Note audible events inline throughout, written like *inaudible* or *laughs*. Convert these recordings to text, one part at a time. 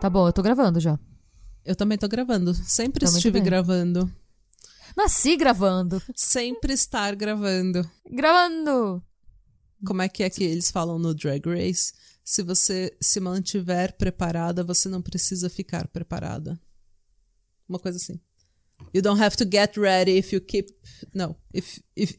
Tá bom, eu tô gravando já. Eu também tô gravando. Sempre muito estive gravando. Nasci gravando. Sempre estar gravando. Gravando! Como é que é que eles falam no Drag Race? Se você se mantiver preparada, você não precisa ficar preparada. Uma coisa assim. You don't have to get ready if you keep. No. If, if,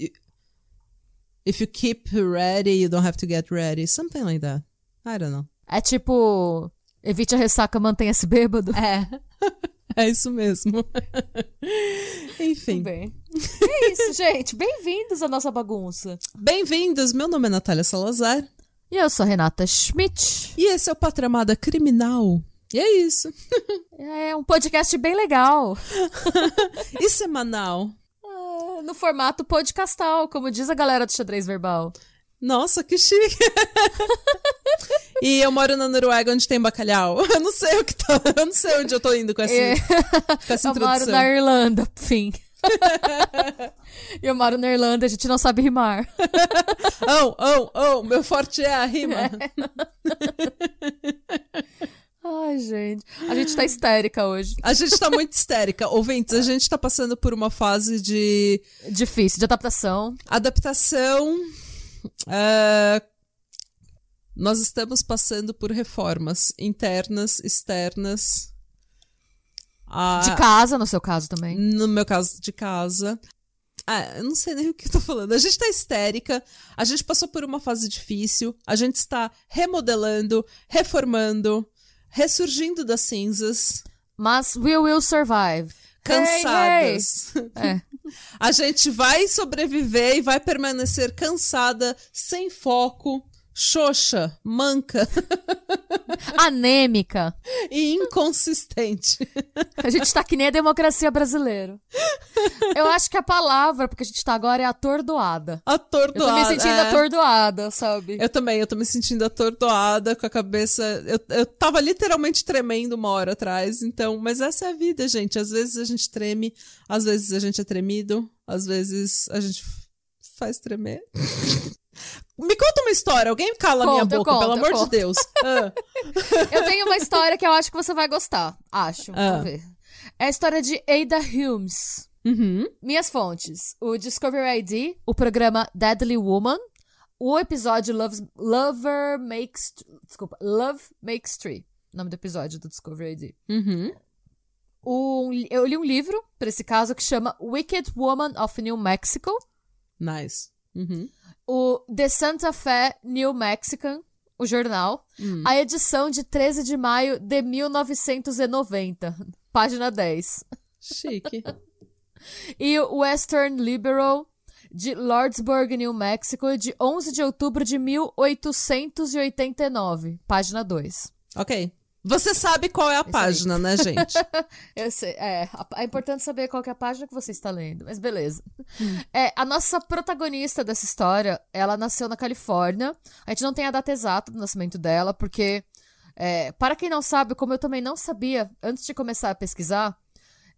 if you keep ready, you don't have to get ready. Something like that. I don't know. É tipo. Evite a ressaca, mantenha-se bêbado. É. *laughs* É isso mesmo. *laughs* Enfim. Bem. É isso, gente. Bem-vindos à nossa bagunça. Bem-vindos, meu nome é Natália Salazar E eu sou a Renata Schmidt. e esse é o Patramada Criminal. E é isso. É um podcast bem legal. *laughs* E semanal. Ah, No formato podcastal, como diz a galera do xadrez verbal. Nossa, que chique. *laughs* e eu moro na Noruega onde tem bacalhau. *laughs* Eu não sei o que tá. Eu não sei onde eu tô indo com essa, É. com essa Eu moro introdução. na Irlanda, fim. *laughs* eu moro na Irlanda, a gente não sabe rimar. Oh, oh, oh, meu forte é a rima. Ai, gente. A gente tá histérica hoje. A gente tá muito histérica. Ouvintes, a gente tá passando por uma fase de Difícil, de adaptação. adaptação. É, Nós estamos passando por reformas internas, externas. A- De casa, no seu caso também. No meu caso, de casa. Ah, eu não sei nem o que eu tô falando. A gente tá histérica, a gente passou por uma fase difícil, a gente está remodelando, reformando, ressurgindo das cinzas, Mas we will survive. Hey, hey. cansadas. É. A gente vai sobreviver e vai permanecer cansada, sem foco, xoxa, manca *laughs* Anêmica. e inconsistente. A gente tá que nem a democracia brasileira. Eu acho que a palavra, porque a gente tá agora, é atordoada. Eu Atordoada. tô me sentindo é. atordoada, sabe? Eu também, eu tô me sentindo atordoada, com a cabeça. Eu, eu tava literalmente tremendo uma hora atrás, então. Mas essa é a vida, gente. Às vezes a gente treme, às vezes a gente é tremido, às vezes a gente faz tremer. Me conta uma história, alguém cala a minha Conta, eu boca, conto, pelo amor de conto. Deus. *laughs* Ah, Eu tenho uma história que eu acho que você vai gostar. Acho. Ah. Vamos ver. É a história de Ada Humes. uhum. Minhas fontes: o Discovery ID, o programa Deadly Woman, o episódio Loves, Lover Makes. Desculpa, Love Makes Three. Nome do episódio do Discovery ID. Uhum. Um, eu li um livro, pra esse caso, que chama Wicked Woman of New Mexico. Nice. Uhum. O The Santa Fe New Mexican, o jornal. A edição de 13 de maio de 1990, página 10. Chique. *laughs* E o Western Liberal, de Lordsburg, New Mexico, de 11 de outubro de 1889, página 2. ok. Você sabe qual é a página, né, gente? *laughs* Eu sei, é, é importante saber qual é a página que você está lendo, mas beleza. É, a nossa protagonista dessa história, ela nasceu na Califórnia. A gente não tem a data exata do nascimento dela, porque, é, para quem não sabe, como eu também não sabia antes de começar a pesquisar,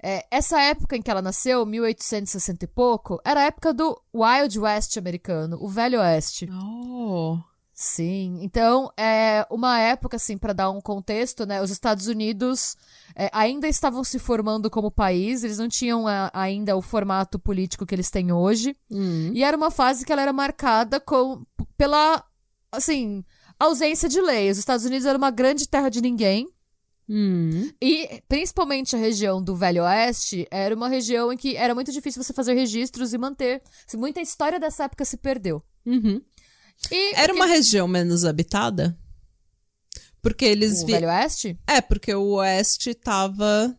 é, essa época em que ela nasceu, 1860 e pouco, era a época do Wild West americano, o Velho Oeste. Oh. Sim, então é uma época assim para dar um contexto, né? Os Estados Unidos é, ainda estavam se formando como país, eles não tinham a- ainda o formato político que eles têm hoje, Hum. e era uma fase que ela era marcada com pela assim ausência de lei. Os Estados Unidos era uma grande terra de ninguém. Hum. E principalmente a região do Velho Oeste era uma região em que era muito difícil você fazer registros e manter. Assim, Muita história dessa época se perdeu. Uhum. E Era uma região menos habitada? Porque eles o vi... Velho Oeste? É, porque o oeste tava.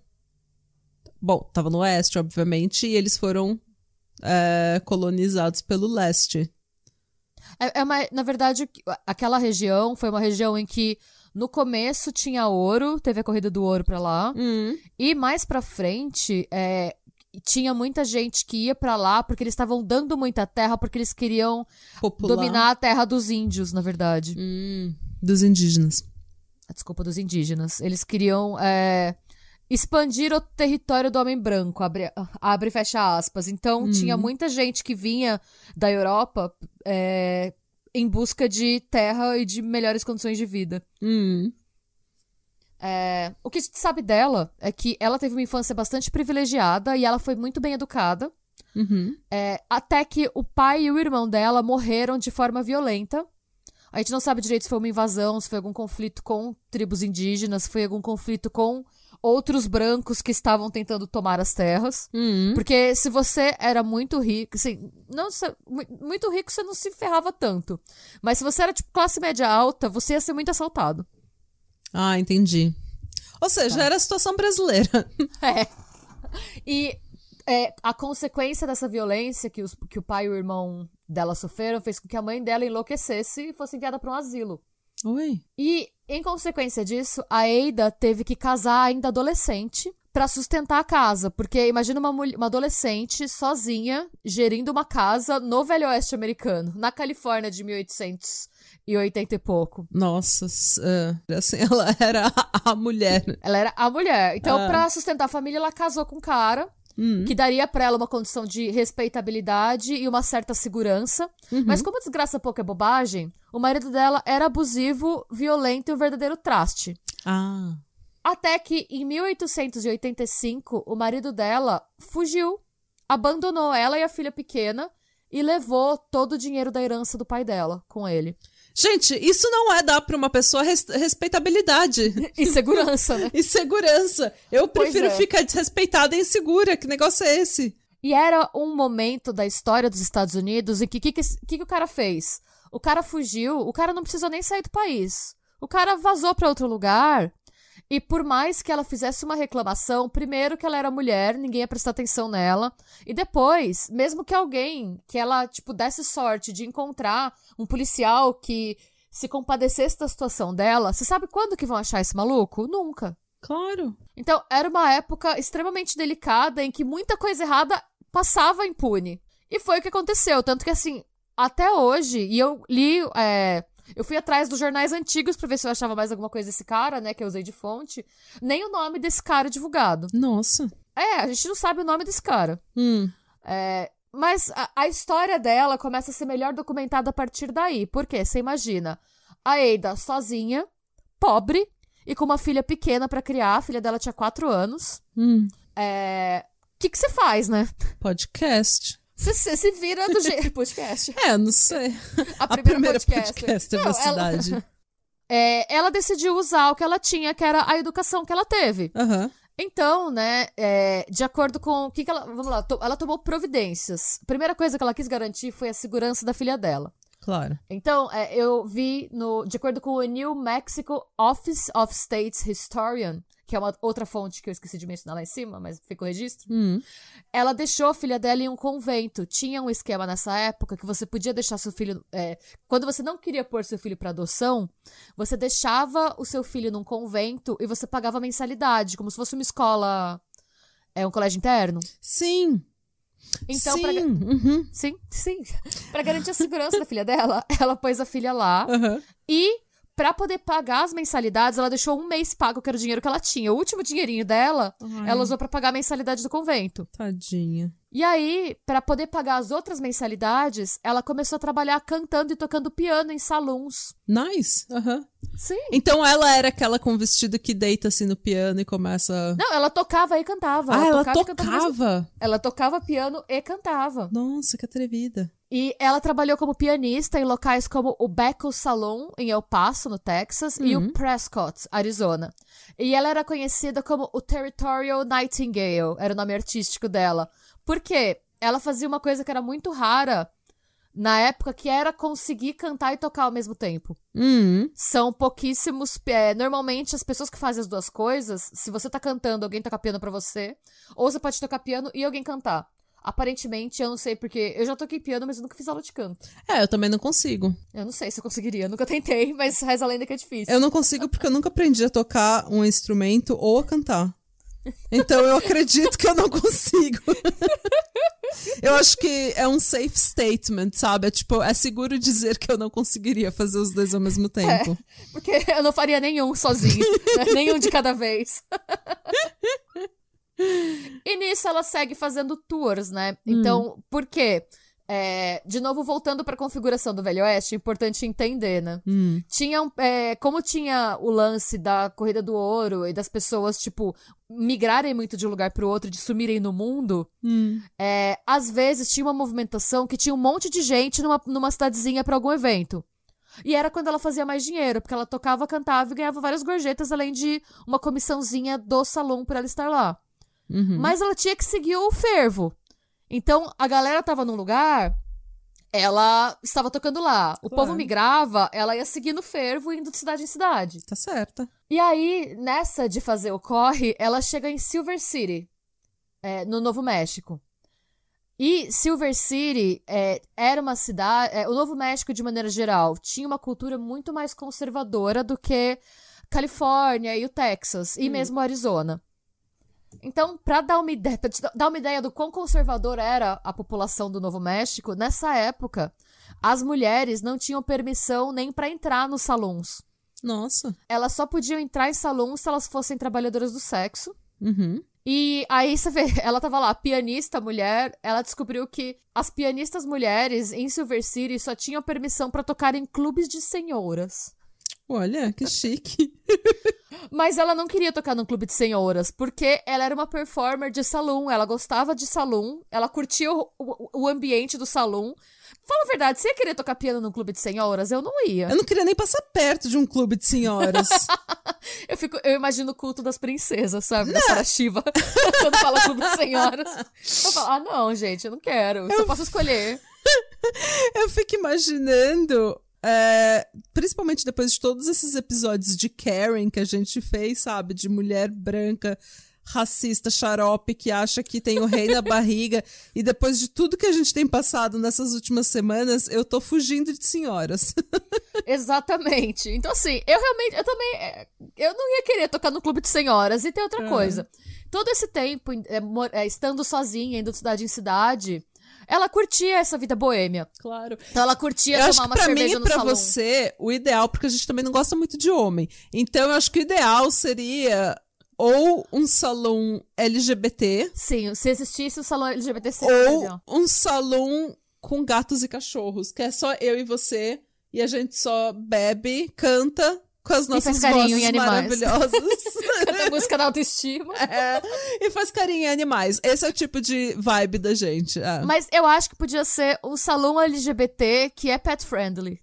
Bom, tava no oeste, obviamente, e eles foram é, colonizados pelo leste. É, é uma, na verdade, aquela região foi uma região em que no começo tinha ouro, teve a corrida do ouro pra lá, Hum. e mais pra frente, é, tinha muita gente que ia pra lá porque eles estavam dando muita terra porque eles queriam Popular. dominar a terra dos índios, na verdade. Hum, dos indígenas. Desculpa, dos indígenas. Eles queriam é, expandir o território do homem branco, abre, abre e fecha aspas. Então, tinha muita gente que vinha da Europa é, em busca de terra e de melhores condições de vida. Hum. É, o que se sabe dela é que ela teve uma infância bastante privilegiada e ela foi muito bem educada. Uhum. É, até que o pai e o irmão dela morreram de forma violenta. A gente não sabe direito se foi uma invasão, se foi algum conflito com tribos indígenas, se foi algum conflito com outros brancos que estavam tentando tomar as terras. Hum. Porque se você era muito rico, assim, não muito rico você não se ferrava tanto. Mas se você era tipo classe média alta, você ia ser muito assaltado. Ah, entendi. Ou seja, Tá. era a situação brasileira. *laughs* É. E é, a consequência dessa violência que, os- que o pai e o irmão dela sofreram fez com que a mãe dela enlouquecesse e fosse enviada para um asilo. Oi. E, em consequência disso, a Ada teve que casar ainda adolescente pra sustentar a casa. Porque imagina uma, uma adolescente sozinha gerindo uma casa no Velho Oeste americano, na Califórnia de 1880 e pouco. Nossa, ah, assim, *laughs* ela era a, mulher. Ela era a mulher. Então, Ah. pra sustentar a família, ela casou com um cara Hum. que daria pra ela uma condição de respeitabilidade e uma certa segurança. Uhum. Mas como desgraça pouco é bobagem, o marido dela era abusivo, violento e um verdadeiro traste. Ah. Até que, em 1885, o marido dela fugiu, abandonou ela e a filha pequena e levou todo o dinheiro da herança do pai dela com ele. Gente, isso não é dar pra uma pessoa res- respeitabilidade *laughs* E segurança, né? *laughs* e segurança. Eu prefiro é. ficar desrespeitada e insegura. Que negócio é esse? E era um momento da história dos Estados Unidos em que o que, que, que, que o cara fez? O cara fugiu, o cara não precisou nem sair do país. O cara vazou pra outro lugar. E por mais que ela fizesse uma reclamação, primeiro que ela era mulher, ninguém ia prestar atenção nela. E depois, mesmo que alguém, que ela, tipo, desse sorte de encontrar um policial que se compadecesse da situação dela, você sabe quando que vão achar esse maluco? Nunca. Claro. Então, era uma época extremamente delicada em que muita coisa errada passava impune. E foi o que aconteceu. Tanto que, assim, até hoje, e eu li. é, eu fui atrás dos jornais antigos pra ver se eu achava mais alguma coisa desse cara, né? Que eu usei de fonte. Nem o nome desse cara é divulgado. Nossa. É, a gente não sabe o nome desse cara. Hum. É, mas a, a história dela começa a ser melhor documentada a partir daí. Por quê? Você imagina a Ada sozinha, pobre e com uma filha pequena pra criar. A filha dela tinha 4 anos. Hum. É. O que que você faz, né? Podcast. Você você se vira do jeito. *laughs* Podcast. É, não sei. A A primeira, primeira podcaster. podcaster Não, da ela- cidade. *laughs* É, ela decidiu usar o que ela tinha, que era a educação que ela teve. Aham. Então, né, é, de acordo com o que, que ela. Vamos lá, to- ela tomou providências. A primeira coisa que ela quis garantir foi a segurança da filha dela. Claro. Então, é, eu vi, no, de acordo com o New Mexico Office of States Historian, que é uma outra fonte que eu esqueci de mencionar lá em cima, mas fica o registro. Hum. Ela deixou a filha dela em um convento. Tinha um esquema nessa época que você podia deixar seu filho. é, quando você não queria pôr seu filho para adoção, você deixava o seu filho num convento e você pagava mensalidade, como se fosse uma escola. É um colégio interno. Sim. Então, sim. pra, Uhum. sim, sim. *laughs* Pra garantir a segurança da filha dela, ela pôs a filha lá. Aham. E pra poder pagar as mensalidades, ela deixou um mês pago, que era o dinheiro que ela tinha. O último dinheirinho dela, Ai. ela usou pra pagar a mensalidade do convento. Tadinha. E aí, pra poder pagar as outras mensalidades, ela começou a trabalhar cantando e tocando piano em salões. Nice. Aham. Sim. Então ela era aquela com vestido que deita assim no piano e começa. Não, ela tocava e cantava. ah, ela tocava e cantava tocava. Ela tocava piano e cantava. Nossa, que atrevida. E ela trabalhou como pianista em locais como o Beckle Salon, em El Paso, no Texas, e Uhum. o Prescott, Arizona. E ela era conhecida como o Territorial Nightingale, era o nome artístico dela. Por quê? Ela fazia uma coisa que era muito rara na época, que era conseguir cantar e tocar ao mesmo tempo. Hum. São pouquíssimos. é, normalmente, as pessoas que fazem as duas coisas, se você tá cantando, alguém toca piano pra você, ou você pode tocar piano e alguém cantar. Aparentemente, eu não sei porque. Eu já toquei piano, mas eu nunca fiz aula de canto. É, eu também não consigo. Eu não sei se eu conseguiria, eu nunca tentei, *laughs* mas reza a lenda que é difícil. Eu não consigo porque eu nunca aprendi a tocar um instrumento ou a cantar. Então eu acredito que eu não consigo. eu acho que é um safe statement, sabe? É tipo, é seguro dizer que eu não conseguiria fazer os dois ao mesmo tempo. É, porque eu não faria nenhum sozinho. né? *laughs* Nenhum de cada vez. e nisso ela segue fazendo tours, né? Então, por quê? É, de novo, voltando para a configuração do Velho Oeste, é importante entender, né? Hum. Tinha, um- é, como tinha o lance da corrida do ouro e das pessoas, tipo, migrarem muito de um lugar pro outro, de sumirem no mundo, Hum. é, às vezes tinha uma movimentação que tinha um monte de gente numa, numa cidadezinha pra algum evento. E era quando ela fazia mais dinheiro, porque ela tocava, cantava e ganhava várias gorjetas, além de uma comissãozinha do salão por ela estar lá. Uhum. Mas ela tinha que seguir o fervo. Então, a galera tava num lugar, ela estava tocando lá. O Claro. povo migrava, ela ia seguindo o fervo, indo de cidade em cidade. Tá certa. E aí, nessa de fazer o corre, ela chega em Silver City, é, no Novo México. E Silver City é, era uma cidade. é, o Novo México, de maneira geral, tinha uma cultura muito mais conservadora do que Califórnia e o Texas, e mesmo Arizona. Então, pra dar uma ideia, pra te dar uma ideia do quão conservador era a população do Novo México, nessa época, as mulheres não tinham permissão nem pra entrar nos salões Nossa. elas só podiam entrar em salão se elas fossem trabalhadoras do sexo. Uhum. E aí você vê, *laughs* ela tava lá, pianista mulher, ela descobriu que as pianistas mulheres em Silver City só tinham permissão pra tocar em clubes de senhoras. Olha, que chique. *laughs* Mas ela não queria tocar num clube de senhoras, porque ela era uma performer de salão, ela gostava de salão, ela curtia o, o, o ambiente do salão. Fala a verdade, você ia querer tocar piano num clube de senhoras? Eu não ia. Eu não queria nem passar perto de um clube de senhoras. *laughs* Eu, fico, eu imagino o culto das princesas, sabe? Da Sarah Shiva. *laughs* Quando fala clube de senhoras. Eu falo, ah, não, gente, eu não quero. Eu só posso escolher. *laughs* Eu fico imaginando, é, principalmente depois de todos esses episódios de Karen que a gente fez, sabe? De mulher branca, racista, xarope, que acha que tem o rei na *laughs* barriga. E depois de tudo que a gente tem passado nessas últimas semanas, eu tô fugindo de senhoras. *laughs* Exatamente. Então, assim, eu realmente, eu também, é, eu não ia querer tocar no clube de senhoras. E tem outra É. coisa. Todo esse tempo, é, é, estando sozinha, indo de cidade em cidade, ela curtia essa vida boêmia. Claro. Então ela curtia Eu acho tomar que uma pra mim cerveja e no pra salão. você, o ideal, porque a gente também não gosta muito de homem. Então eu acho que o ideal seria ou um salão LGBT Sim, se existisse o salão LGBT seria ou legal. um salão com gatos e cachorros, que é só eu e você e a gente só bebe, canta com as nossas vozes maravilhosas. *laughs* Canta música da autoestima. *laughs* É, e faz carinho em animais. Esse é o tipo de vibe da gente. é. Mas eu acho que podia ser um salão LGBT que é pet friendly.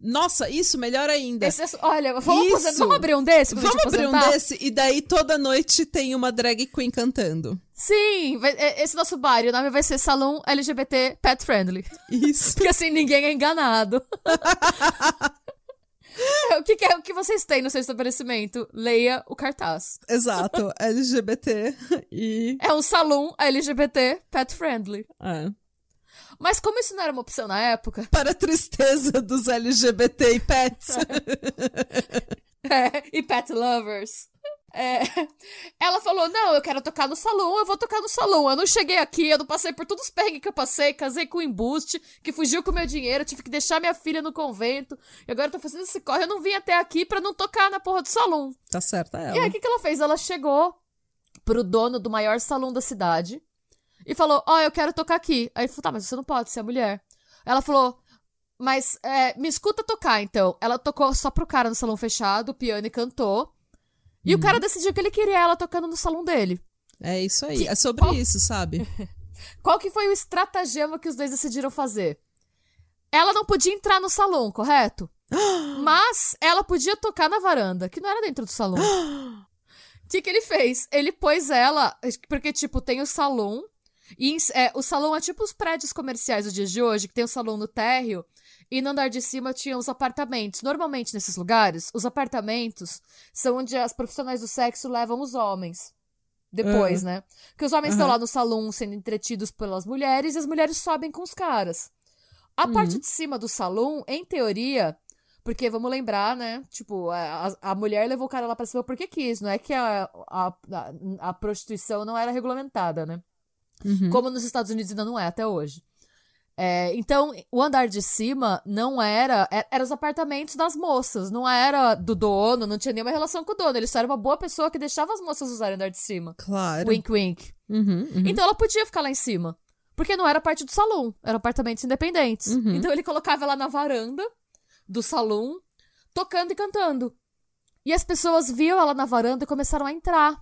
Nossa, isso, melhor ainda. Esse é- olha, vamos, vamos abrir um desse Vamos abrir um desse e daí toda noite tem uma drag queen cantando. Sim, vai- é- esse nosso bar, o nome vai ser Salão LGBT Pet Friendly. Isso. *laughs* Porque assim ninguém é enganado. *laughs* o, que, que é o que vocês têm no seu estabelecimento? Leia o cartaz. Exato. *laughs* LGBT e. É um salão LGBT Pet Friendly. é. Mas como isso não era uma opção na época, *laughs* Para a tristeza dos LGBT e pets. É, e pet lovers. É, *laughs* ela falou: Não, eu quero tocar no salão, eu vou tocar no salão. Eu não cheguei aqui, eu não passei por todos os perrengues que eu passei, casei com um embuste, que fugiu com o meu dinheiro, tive que deixar minha filha no convento, e agora eu tô fazendo esse corre. Eu não vim até aqui pra não tocar na porra do salão. tá certa E ela. aí, o que, que ela fez? Ela chegou pro dono do maior salão da cidade e falou: Ó, eu quero tocar aqui. Aí ele falou: Tá, mas você não pode, você é mulher. Ela falou: Mas é, me escuta tocar então. Ela tocou só pro cara no salão fechado, o piano e cantou. E o cara decidiu que ele queria ela tocando no salão dele. É isso aí. Que- É sobre qual- isso, sabe? *laughs* Qual que foi o estratagema que os dois decidiram fazer? Ela não podia entrar no salão, correto? *gasps* Mas ela podia tocar na varanda, que não era dentro do salão. O *gasps* que, que ele fez? Ele pôs ela. Porque, tipo, tem o salão. E é, o salão é tipo os prédios comerciais dos dias de hoje, que tem o salão no térreo. E no andar de cima tinha os apartamentos. Normalmente, nesses lugares, os apartamentos são onde as profissionais do sexo levam os homens. Depois, né? Porque os homens estão Aham. lá no salão sendo entretidos pelas mulheres e as mulheres sobem com os caras. A parte de cima do salão, em teoria, Porque vamos lembrar, né? Tipo, a, a mulher levou o cara lá pra cima porque quis. Não é que a, a, a, a prostituição não era regulamentada, né? Uhum. Como nos Estados Unidos ainda não é até hoje. É, então, o andar de cima não era. é- Eram os apartamentos das moças, não era do dono, não tinha nenhuma relação com o dono. Ele só era uma boa pessoa que deixava as moças usarem o andar de cima. Claro. Wink, wink. Uhum, uhum. Então ela podia ficar lá em cima. Porque não era parte do salão, eram apartamentos independentes. Uhum. Então ele colocava ela na varanda do salão, tocando e cantando. E as pessoas viam ela na varanda e começaram a entrar.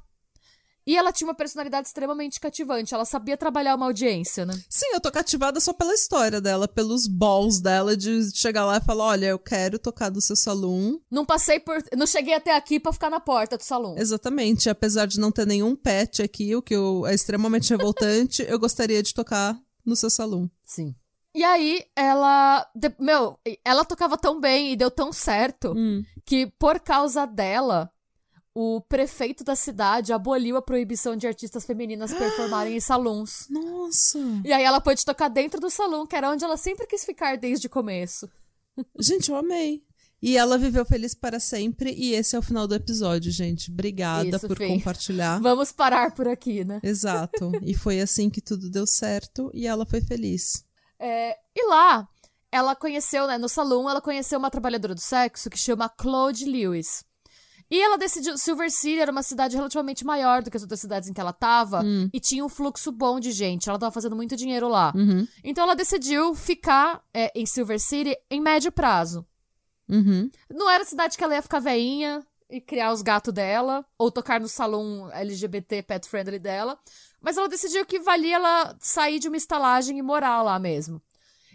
E ela tinha uma personalidade extremamente cativante. Ela sabia trabalhar uma audiência, né? Sim, eu tô cativada só pela história dela, pelos balls dela de chegar lá e falar: olha, eu quero tocar do seu salão. Não passei por. Não cheguei até aqui pra ficar na porta do salão. Exatamente. Apesar de não ter nenhum pet aqui, o que eu- é extremamente revoltante, *laughs* eu gostaria de tocar no seu salão. Sim. E aí, ela. Meu, ela tocava tão bem e deu tão certo Hum. que, por causa dela, o prefeito da cidade aboliu a proibição de artistas femininas performarem em salões. Nossa! E aí ela pôde tocar dentro do salão, que era onde ela sempre quis ficar desde o começo. Gente, eu amei. E ela viveu feliz para sempre, e esse é o final do episódio, gente. Obrigada Isso, por compartilhar. Vamos parar por aqui, né? Exato. E foi assim que tudo deu certo e ela foi feliz. É, e lá, ela conheceu, né, no salão, ela conheceu uma trabalhadora do sexo que chama Claude Lewis. E ela decidiu. Silver City era uma cidade relativamente maior do que as outras cidades em que ela tava. E tinha um fluxo bom de gente. Ela tava fazendo muito dinheiro lá. Uhum. Então ela decidiu ficar é, em Silver City em médio prazo. Uhum. Não era a cidade que ela ia ficar veinha e criar os gatos dela, ou tocar no salão LGBT pet friendly dela. Mas ela decidiu que valia ela sair de uma estalagem e morar lá mesmo.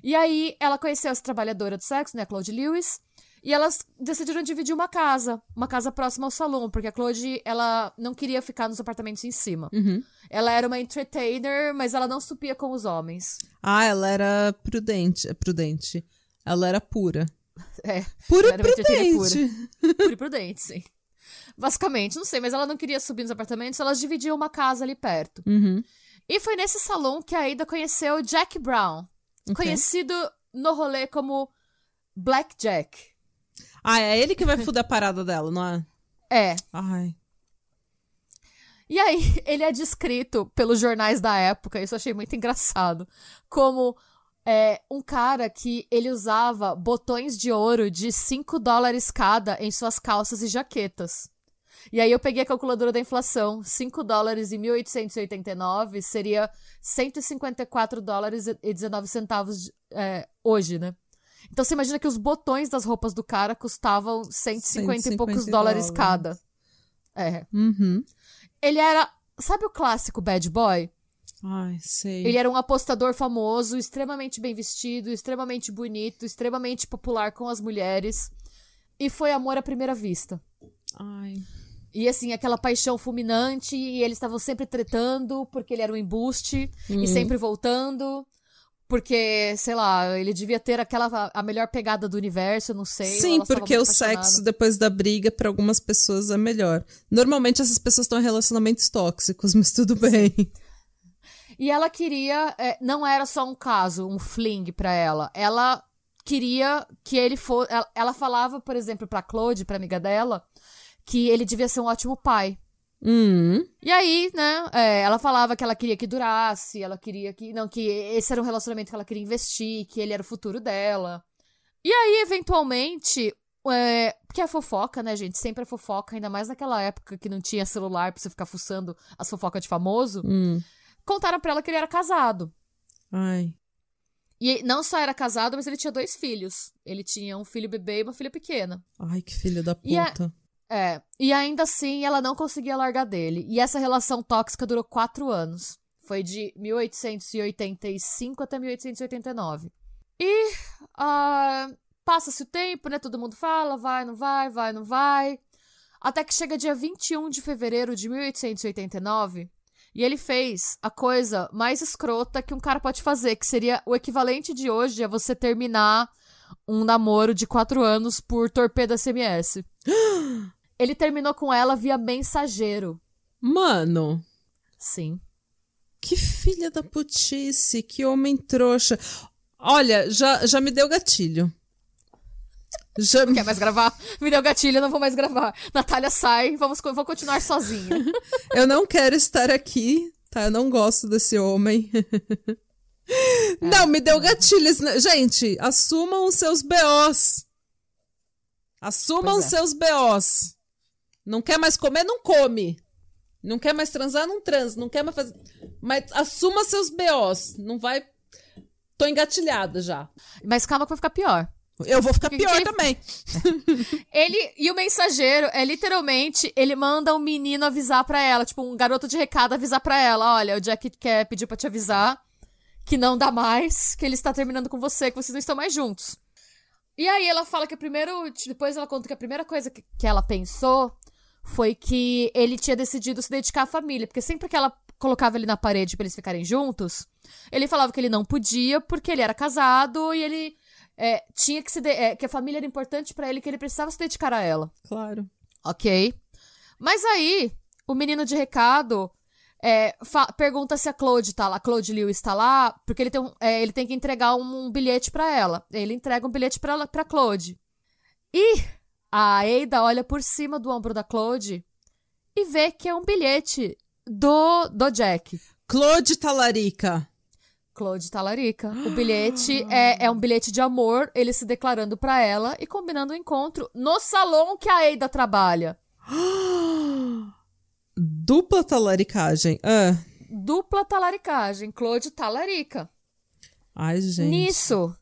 E aí ela conheceu essa trabalhadora do sexo, né, Claude Lewis, e elas decidiram dividir uma casa, uma casa próxima ao salão, porque a Claude, ela não queria ficar nos apartamentos em cima. Uhum. Ela era uma entertainer, mas ela não supia com os homens. Ah, ela era prudente. Prudente. Ela era pura. *laughs* É, Pura Ela era uma entertainer prudente. *laughs* pura e prudente, sim. Basicamente, não sei, mas ela não queria subir nos apartamentos, elas dividiam uma casa ali perto. Uhum. E foi nesse salão que a Ada conheceu Jack Brown, Ok. conhecido no rolê como Black Jack. Ah, é ele que vai fuder a parada dela, não é? É. Ai. E aí, *laughs* ele é descrito pelos jornais da época, isso eu achei muito engraçado, como é, um cara que ele usava botões de ouro de 5 dólares cada em suas calças e jaquetas. E aí eu peguei a calculadora da inflação, 5 dólares em 1889 seria 154 dólares e 19 centavos é, hoje, né? Então você imagina que os botões das roupas do cara custavam 150, e poucos 150 dólares dólares. cada. É. Uhum. Ele era. Sabe o clássico bad boy? Ai, sei. Ele era um apostador famoso, extremamente bem vestido, extremamente bonito, extremamente popular com as mulheres. E foi amor à primeira vista. Ai. E assim, aquela paixão fulminante, e eles estavam sempre tretando, porque ele era um embuste, Hum. e sempre voltando. Porque, sei lá, ele devia ter aquela a melhor pegada do universo, não sei. Sim, porque o sexo depois da briga pra algumas pessoas é melhor. Normalmente essas pessoas estão em relacionamentos tóxicos, *laughs* mas tudo bem. E ela queria. é, não era só um caso, um fling pra ela. Ela queria que ele fosse. Ela, ela falava, por exemplo, pra Claude, pra amiga dela, que ele devia ser um ótimo pai. Hum. E aí, né, é, ela falava que ela queria que durasse, ela queria que. Não, que esse era um relacionamento que ela queria investir, que ele era o futuro dela. E aí, eventualmente. É, porque a fofoca, né, gente? Sempre é fofoca, ainda mais naquela época que não tinha celular pra você ficar fuçando as fofocas de famoso. Hum. Contaram pra ela que ele era casado. Ai. E não só era casado, mas ele tinha dois filhos. Ele tinha um filho bebê e uma filha pequena. Ai, que filho da E a- puta. É. E ainda assim, ela não conseguia largar dele. E essa relação tóxica durou quatro anos. Foi de 1885 até 1889. E ah, passa-se o tempo, né? Todo mundo fala, vai, não vai, vai, não vai. Até que chega dia 21 de fevereiro de 1889 e ele fez a coisa mais escrota que um cara pode fazer, que seria o equivalente de hoje a você terminar um namoro de quatro anos por torpedo SMS. *gasps* *gasps* Ele terminou com ela via mensageiro. Mano, Sim. que filha da putice, que homem trouxa. Olha, já, já me deu gatilho. Já... Não quer mais gravar? Me deu gatilho, não vou mais gravar. Natália sai, vamos, vou continuar sozinha. *laughs* Eu não quero estar aqui, tá? Eu não gosto desse homem. É. *laughs* Não, me deu gatilhos. Gente, assumam os seus BOs. Assumam os é. seus BOs. Não quer mais comer, não come. Não quer mais transar, não transa. Não quer mais fazer. Mas assuma seus BOs. Não vai. Tô engatilhada já. Mas calma que vai ficar pior. Eu vou ficar pior ele... também. *laughs* ele e o mensageiro é literalmente, ele manda um menino avisar para ela, tipo um garoto de recado avisar para ela, olha, o Jack quer pedir para te avisar que não dá mais, que ele está terminando com você, que vocês não estão mais juntos. E aí ela fala que a primeiro, depois ela conta que a primeira coisa que, que ela pensou foi que ele tinha decidido se dedicar à família, porque sempre que ela colocava ele na parede para eles ficarem juntos, ele falava que ele não podia porque ele era casado e ele é, tinha que se é, que a família era importante para ele, que ele precisava se dedicar a ela. Claro. Ok. Mas aí o menino de recado é, pergunta se a Claude tá lá, a Claude Lewis está lá, porque ele tem, um, é, ele tem que entregar um, um bilhete para ela. Ele entrega um bilhete para para Claude. E a Ada olha por cima do ombro da Claude e vê que é um bilhete do, do Jack. Claude Talarica. Claude Talarica. O bilhete é, é um bilhete de amor, ele se declarando para ela e combinando o um encontro no salão que a Ada trabalha. *gasps* Dupla talaricagem. Ah. Dupla talaricagem. Claude Talarica. Ai, gente. Nisso,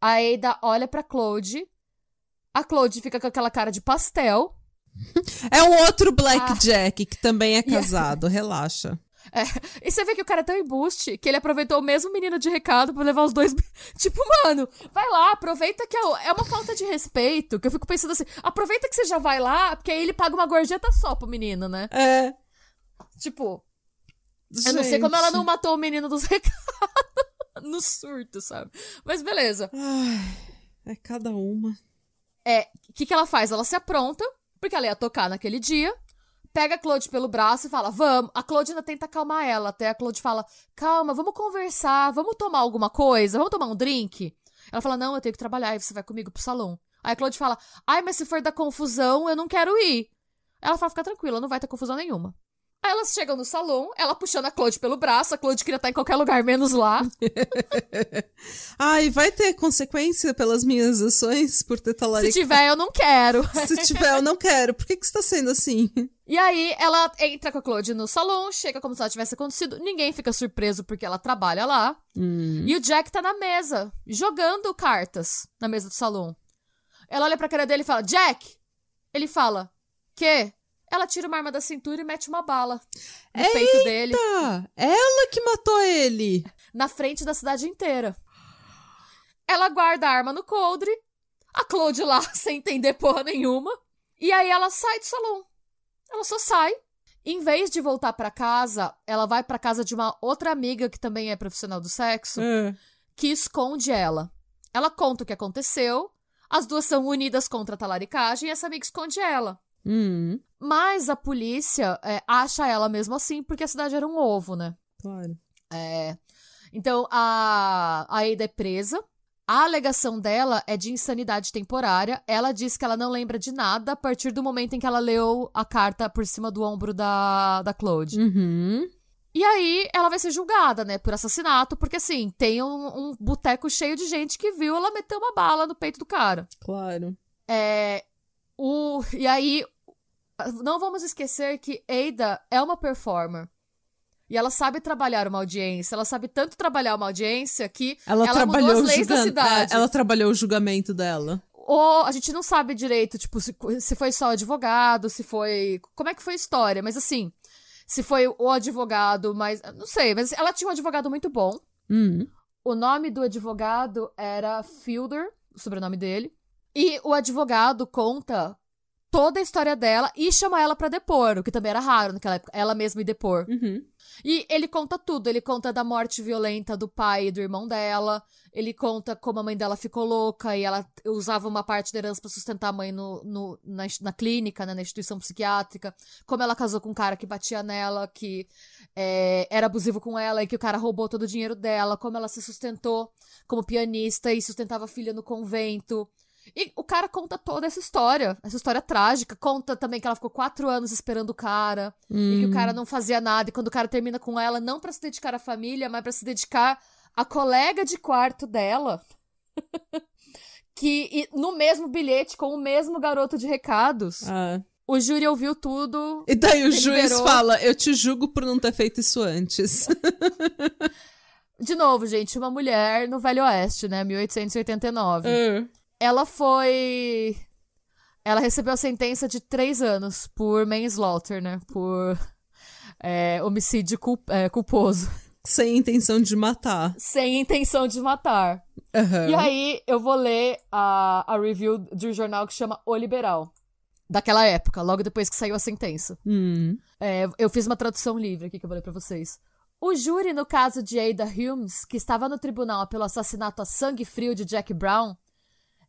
a Ada olha pra Claude a Claude fica com aquela cara de pastel. É um outro Blackjack ah. que também é *laughs* casado, yeah. relaxa. É, e você vê que o cara é tão embuste que ele aproveitou o mesmo menino de recado pra levar os dois. *laughs* Tipo, mano, vai lá, aproveita que é, é uma falta de respeito. Que eu fico pensando assim, aproveita que você já vai lá, porque aí ele paga uma gorjeta só pro menino, né? É. Tipo, Gente. eu não sei como ela não matou o menino dos *laughs* recados no surto, sabe? Mas beleza. Ai, é cada uma. É, o que, que ela faz? Ela se apronta, porque ela ia tocar naquele dia, pega a Claude pelo braço e fala, vamos. A Claude ainda tenta acalmar ela, até a Claude fala, calma, vamos conversar, vamos tomar alguma coisa, vamos tomar um drink? Ela fala, não, eu tenho que trabalhar, e você vai comigo pro salão. Aí a Claude fala, ai, mas se for da confusão, eu não quero ir. Ela fala, fica tranquila, não vai ter confusão nenhuma. Aí elas chegam no salão, ela puxando a Claude pelo braço, a Claude queria estar em qualquer lugar menos lá. *laughs* Ai, vai ter consequência pelas minhas ações por ter talaricado? Se tiver, eu não quero. *laughs* Se tiver, eu não quero. Por que que está sendo assim? E aí, ela entra com a Claude no salão, chega como se ela tivesse acontecido. Ninguém fica surpreso porque ela trabalha lá. Hum. E o Jack tá na mesa, jogando cartas na mesa do salão. Ela olha pra cara dele e fala, Jack! Ele fala, que? Ela tira uma arma da cintura e mete uma bala no Eita! peito dele. Ela que matou ele! Na frente da cidade inteira. Ela guarda a arma no coldre, a Claude lá *laughs* sem entender porra nenhuma, e aí ela sai do salão. Ela só sai. Em vez de voltar para casa, ela vai para casa de uma outra amiga que também é profissional do sexo, é. que esconde ela. Ela conta o que aconteceu, as duas são unidas contra a talaricagem e essa amiga esconde ela. Uhum. Mas a polícia é, acha ela mesmo assim, porque a cidade era um ovo, né? Claro. É. Então, a, a Ada é presa. A alegação dela é de insanidade temporária. Ela diz que ela não lembra de nada a partir do momento em que ela leu a carta por cima do ombro da, da Claude. Uhum. E aí ela vai ser julgada, né, por assassinato, porque assim, tem um, um boteco cheio de gente que viu ela meter uma bala no peito do cara. Claro. É, o, e aí, não vamos esquecer que Ada é uma performer. E ela sabe trabalhar uma audiência. Ela sabe tanto trabalhar uma audiência que ela, ela trabalhou mudou as leis da cidade. É, ela trabalhou o julgamento dela. Ou a gente não sabe direito, tipo, se, se foi só advogado, se foi. Como é que foi a história? Mas assim, se foi o advogado, mas. Não sei, mas ela tinha um advogado muito bom. Hum. O nome do advogado era Fielder, o sobrenome dele. E o advogado conta toda a história dela e chama ela para depor, o que também era raro naquela época, ela mesma ir depor. Uhum. E ele conta tudo, ele conta da morte violenta do pai e do irmão dela, ele conta como a mãe dela ficou louca e ela usava uma parte da herança para sustentar a mãe no, no na, na, clínica, né, na instituição psiquiátrica, como ela casou com um cara que batia nela, que é, era abusivo com ela e que o cara roubou todo o dinheiro dela, como ela se sustentou como pianista e sustentava a filha no convento, E o cara conta toda essa história, essa história trágica. Conta também que ela ficou quatro anos esperando o cara, hum. e que o cara não fazia nada. E quando o cara termina com ela, não para se dedicar à família, mas para se dedicar à colega de quarto dela. *laughs* que no mesmo bilhete, com o mesmo garoto de recados. Ah. O júri ouviu tudo. E daí o juiz fala: Eu te julgo por não ter feito isso antes. *laughs* De novo, gente, uma mulher no Velho Oeste, né? 1889. Uh. Ela foi. Ela recebeu a sentença de três anos por manslaughter, né? Por é, homicídio culp é, culposo. Sem intenção de matar. Sem intenção de matar. Uhum. E aí, eu vou ler a, a review de um jornal que chama O Liberal. Daquela época, logo depois que saiu a sentença. Hum. É, eu fiz uma tradução livre aqui que eu vou ler pra vocês. O júri no caso de Ada Humes, que estava no tribunal pelo assassinato a sangue frio de Jack Brown,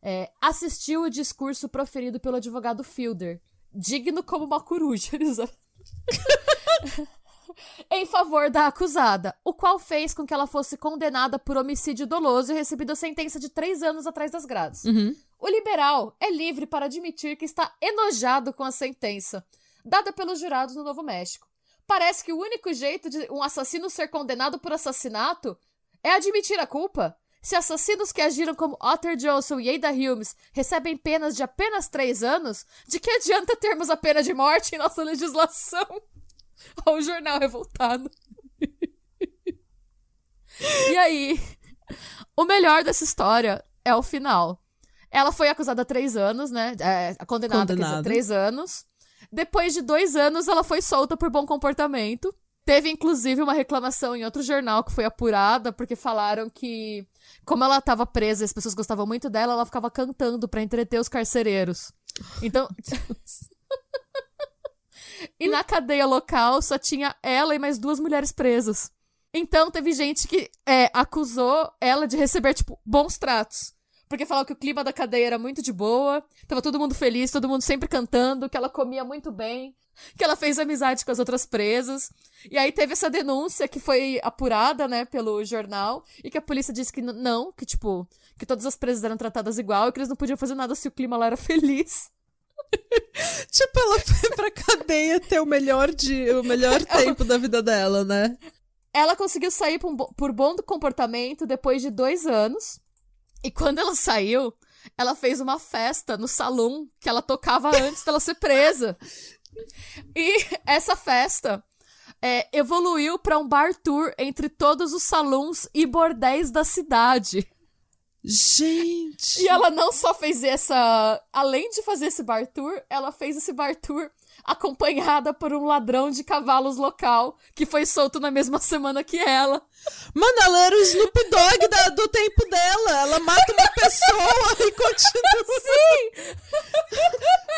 é, assistiu o discurso proferido pelo advogado Fielder, digno como uma coruja, *laughs* em favor da acusada, o qual fez com que ela fosse condenada por homicídio doloso e recebida sentença de três anos atrás das grades. Uhum. O liberal é livre para admitir que está enojado com a sentença, dada pelos jurados no Novo México Parece que o único jeito de um assassino ser condenado por assassinato é admitir a culpa. Se assassinos que agiram como Otter Johnson e Ada Humes recebem penas de apenas três anos, de que adianta termos a pena de morte em nossa legislação? *laughs* Olha o jornal revoltado. *laughs* e aí, o melhor dessa história é o final. Ela foi acusada há três anos, né? É, condenada, condenada. Dizer, três anos. Depois de dois anos, ela foi solta por bom comportamento. Teve, inclusive, uma reclamação em outro jornal que foi apurada, porque falaram que, como ela estava presa e as pessoas gostavam muito dela, ela ficava cantando para entreter os carcereiros. Então. *laughs* e na cadeia local só tinha ela e mais duas mulheres presas. Então teve gente que é, acusou ela de receber, tipo, bons tratos porque falava que o clima da cadeia era muito de boa, tava todo mundo feliz, todo mundo sempre cantando, que ela comia muito bem, que ela fez amizade com as outras presas. E aí teve essa denúncia que foi apurada, né, pelo jornal, e que a polícia disse que não, que tipo, que todas as presas eram tratadas igual e que eles não podiam fazer nada se o clima lá era feliz. *laughs* tipo, ela foi pra cadeia ter o melhor dia, o melhor tempo da vida dela, né? Ela conseguiu sair por, por bom comportamento depois de dois anos. E quando ela saiu, ela fez uma festa no salão que ela tocava antes dela ser presa. *laughs* E essa festa é, evoluiu para um bar tour entre todos os salões e bordéis da cidade. Gente! E ela não só fez essa. Além de fazer esse bar tour, ela fez esse bar tour acompanhada por um ladrão de cavalos local que foi solto na mesma semana que ela. Mano, ela era o Snoop Dogg da, do tempo dela. Ela mata uma pessoa e continua. Sim!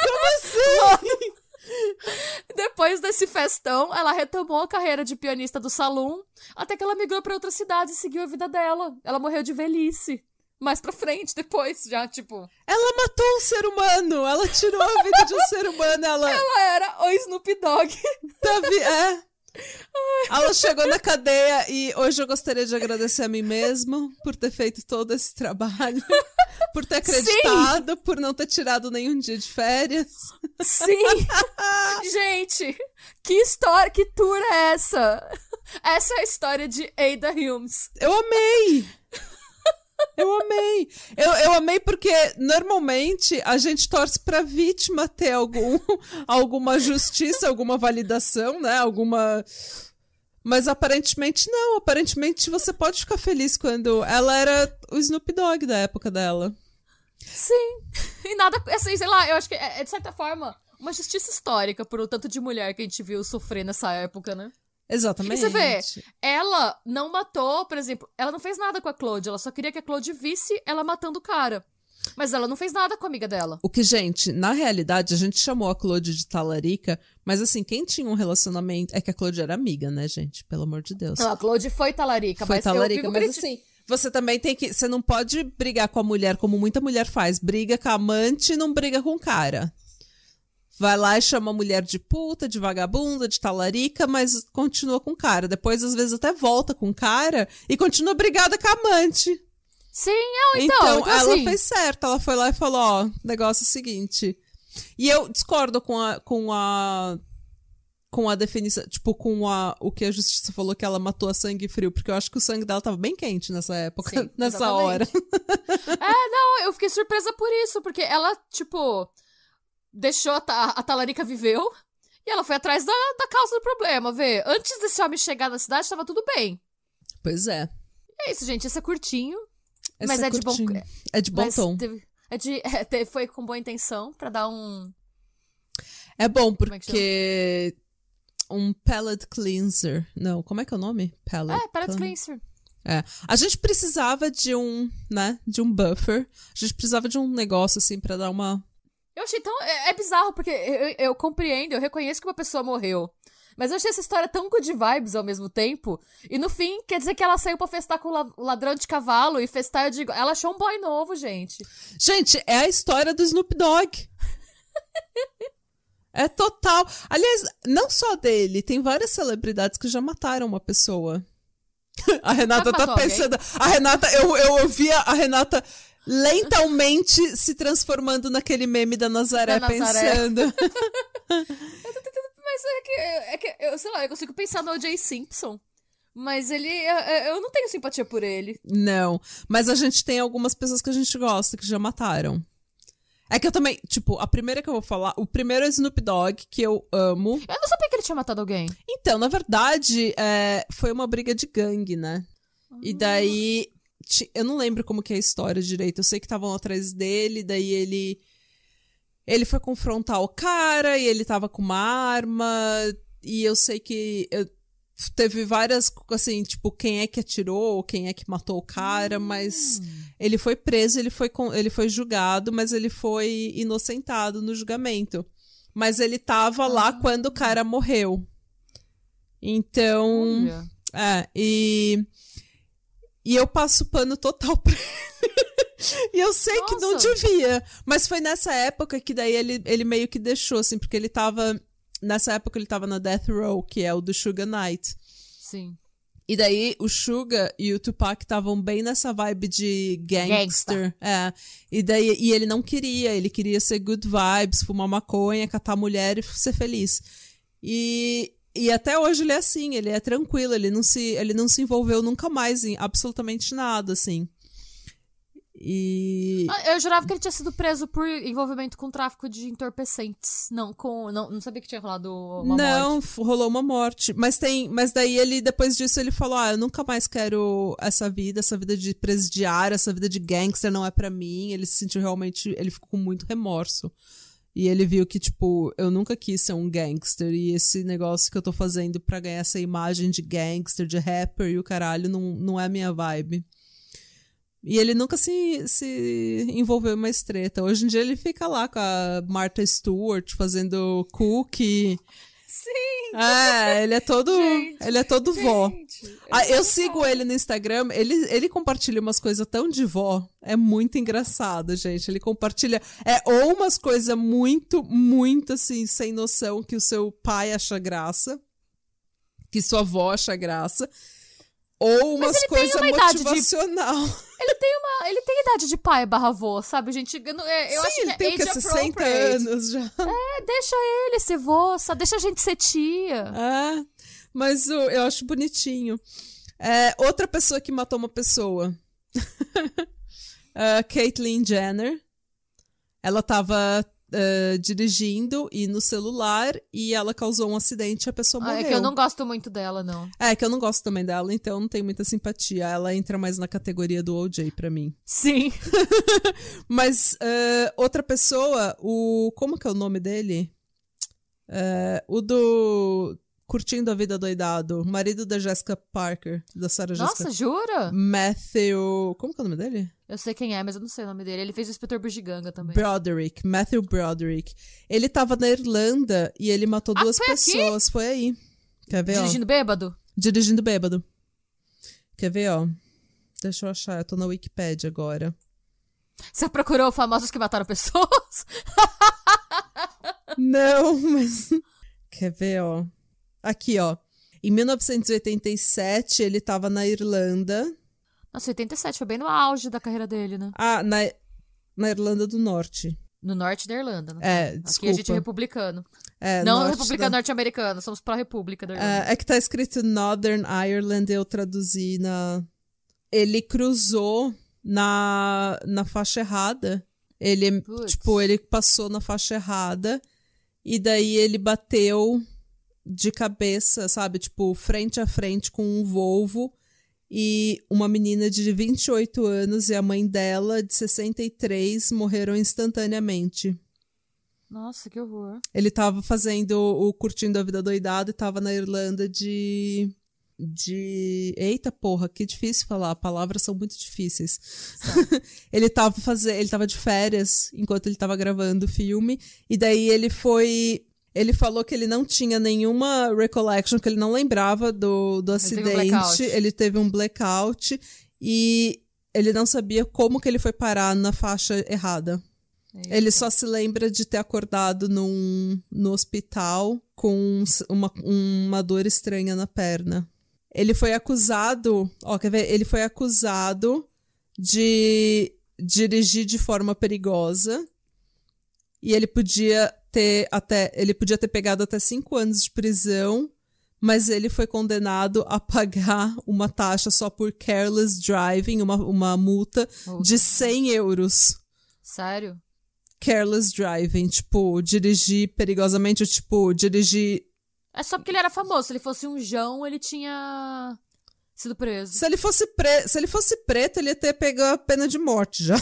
Como assim? Depois desse festão, ela retomou a carreira de pianista do salão, até que ela migrou para outra cidade e seguiu a vida dela. Ela morreu de velhice mais pra frente, depois, já, tipo. Ela matou um ser humano! Ela tirou a vida de um ser humano, ela. Ela era o Snoop Dogg. Tá vi... É. Ela chegou na cadeia e hoje eu gostaria de agradecer a mim mesmo por ter feito todo esse trabalho, por ter acreditado, Sim. por não ter tirado nenhum dia de férias. Sim! Gente, que história, que tour é essa? Essa é a história de Ada Humes. Eu amei! Eu amei. Eu, eu amei porque normalmente a gente torce pra vítima ter algum, *laughs* alguma justiça, alguma validação, né? Alguma. Mas aparentemente não. Aparentemente você pode ficar feliz quando ela era o Snoop Dogg da época dela. Sim. E nada. Assim, sei lá, eu acho que é, é de certa forma uma justiça histórica por o tanto de mulher que a gente viu sofrer nessa época, né? Exatamente. E você vê, ela não matou, por exemplo, ela não fez nada com a Claude, ela só queria que a Claude visse ela matando o cara. Mas ela não fez nada com a amiga dela. O que, gente, na realidade, a gente chamou a Claude de talarica, mas assim, quem tinha um relacionamento. É que a Claude era amiga, né, gente? Pelo amor de Deus. Não, a Claude foi talarica, foi mas talarica, mas assim. Você também tem que. Você não pode brigar com a mulher como muita mulher faz. Briga com a amante e não briga com o cara. Vai lá e chama a mulher de puta, de vagabunda, de talarica, mas continua com o cara. Depois, às vezes, até volta com o cara e continua brigada com a amante. Sim, eu, então, Então, então, ela assim, fez certo. Ela foi lá e falou: ó, negócio é o seguinte. E eu discordo com a. Com a com a definição, tipo, com a, o que a justiça falou que ela matou a sangue frio, porque eu acho que o sangue dela tava bem quente nessa época, Sim, *laughs* nessa exatamente. hora. *laughs* É, não, eu fiquei surpresa por isso, porque ela, tipo, deixou a, a Talarica viveu e ela foi atrás da, da causa do problema, vê. Antes desse homem chegar na cidade, tava tudo bem. Pois é. É isso, gente, esse é curtinho, Essa mas é, de bom... É de bom tom. teve- é de, *laughs* é, foi com boa intenção pra dar um... É bom é que porque um palette cleanser. Não, como é que é o nome? Palette. É, palette clean- cleanser. É. A gente precisava de um, né, de um buffer. A gente precisava de um negócio assim pra dar uma Eu achei tão... É, é bizarro, porque eu, eu- compreendo, eu reconheço que uma pessoa morreu. Mas eu achei essa história tão good vibes ao mesmo tempo. E no fim, quer dizer que ela saiu pra festar com o la- ladrão de cavalo. E festar, eu digo, ela achou um boy novo, gente. Gente, é a história do Snoop Dogg. *laughs* é total. Aliás, não só dele, tem várias celebridades que já mataram uma pessoa. *laughs* A Renata tá pensando. A Renata, eu, eu ouvia a Renata lentamente se transformando naquele meme da Nazaré, Da Nazaré. pensando. *laughs* *laughs* Mas é que, é que, eu sei lá, eu consigo pensar no O.J. Simpson. Mas ele, eu, eu não tenho simpatia por ele. Não, mas a gente tem algumas pessoas que a gente gosta que já mataram. É que eu também, tipo, a primeira que eu vou falar, o primeiro é Snoop Dogg, que eu amo. Eu não sabia que ele tinha matado alguém. Então, na verdade, é, foi uma briga de gangue, né? E daí, eu não lembro como que é a história direito. Eu sei que estavam atrás dele, daí ele ele foi confrontar o cara e ele tava com uma arma. E eu sei que eu- teve várias, assim, tipo, quem é que atirou, quem é que matou o cara, mas ele foi preso, ele foi, ele foi julgado, mas ele foi inocentado no julgamento. Mas ele tava lá quando o cara morreu. Então. Olha. É, e. E eu passo pano total *laughs* pra ele. e eu sei que não Nossa. devia. Mas foi nessa época que daí ele, ele meio que deixou, assim, porque ele tava. Nessa época ele tava na Death Row, que é o do Sugar Knight. Sim. E daí o Suga e o Tupac estavam bem nessa vibe de gangster. É. E daí e ele não queria, ele queria ser good vibes, fumar maconha, catar mulher e ser feliz. E, e até hoje ele é assim, ele é tranquilo, ele não se ele não se envolveu nunca mais em absolutamente nada, assim. E Ah, Eu jurava que ele tinha sido preso por envolvimento com tráfico de entorpecentes. Não, com. Não, não sabia que tinha rolado uma não, morte. f- rolou uma morte. Mas tem. Mas daí ele, depois disso, ele falou: Ah, eu nunca mais quero essa vida, essa vida de presidiário, essa vida de gangster não é pra mim. Ele se sentiu realmente. Ele ficou com muito remorso. E ele viu que, tipo, eu nunca quis ser um gangster. E esse negócio que eu tô fazendo pra ganhar essa imagem de gangster, de rapper e o caralho, não, não é a minha vibe. E ele nunca se, se envolveu em uma treta. Hoje em dia ele fica lá com a Martha Stewart fazendo cookie. Sim! É, ele é todo. Gente, ele é todo vó. Gente, Ah, eu sigo ele no Instagram, ele, ele compartilha umas coisas tão de vó. É muito engraçado, gente. Ele compartilha. É ou umas coisas muito, muito assim, sem noção que o seu pai acha graça, que sua avó acha graça. Ou umas coisas uma motivacional. Ele tem uma. Ele tem idade de pai barra avô, sabe, gente? Eu, é, eu Sim, acho ele que tem é age 60 appropriate. anos já. É, deixa ele ser vô, só deixa a gente ser tia. É, mas o- eu acho bonitinho. É, outra pessoa que matou uma pessoa. a *laughs* Caitlyn Jenner. Ela tava eh, dirigindo e no celular e ela causou um acidente e a pessoa Ah, morreu. é que eu não gosto muito dela, não. É, que eu não gosto também dela, então não tenho muita simpatia. Ela entra mais na categoria do OJ pra mim. Sim. *laughs* Mas eh, outra pessoa, o. Como que é o nome dele? Eh, o do. Curtindo a Vida Doidado, marido da Jessica Parker, da Sarah Nossa, Jessica. jura? Matthew. Como que é o nome dele? Eu sei quem é, mas eu não sei o nome dele. Ele fez o Inspetor Bugiganga também. Broderick. Matthew Broderick. Ele tava na Irlanda e ele matou Ah, duas foi aqui? pessoas. Foi aí. Quer ver, ó? Dirigindo bêbado? Dirigindo bêbado. Quer ver, ó? Deixa eu achar, eu tô na Wikipedia agora. Você procurou famosos que mataram pessoas? *laughs* Não, mas. *laughs* Quer ver, ó? Aqui, ó. Em 1987, ele tava na Irlanda. Nossa, 87 foi bem no auge da carreira dele, né? Ah, na, na Irlanda do Norte. No norte da Irlanda, né? É, Aqui desculpa. a gente é republicano. É, não norte República da- Norte-Americana, somos pró-República da Irlanda. É, é que tá escrito Northern Ireland, eu traduzi na. Ele cruzou na, na faixa errada. Ele, tipo, ele passou na faixa errada e daí ele bateu de cabeça, sabe? Tipo, frente a frente com um Volvo e uma menina de 28 anos e a mãe dela, de 63, morreram instantaneamente. Nossa, que horror. Ele tava fazendo o Curtindo a Vida Doidado e tava na Irlanda de. De. Eita porra, que difícil falar. Palavras são muito difíceis. *laughs* ele tava fazendo. Ele tava de férias enquanto ele tava gravando o filme. E daí ele foi. Ele falou que ele não tinha nenhuma recollection, que ele não lembrava do, do teve um acidente. ele teve um blackout e ele não sabia como que ele foi parar na faixa errada. Ele só se lembra de ter acordado num, no hospital com uma, uma dor estranha na perna. Ele foi acusado, ó, quer ver? Ele foi acusado de dirigir de forma perigosa e ele podia ter até ele podia ter pegado até cinco anos de prisão, mas ele foi condenado a pagar uma taxa só por careless driving, uma, uma multa Multa. de 100 euros Sério? careless driving, tipo, dirigir perigosamente, tipo, dirigir. É só porque ele era famoso. Se ele fosse um João, ele tinha sido preso. Se ele fosse pre... se ele fosse preto, ele ia ter pego a pena de morte já.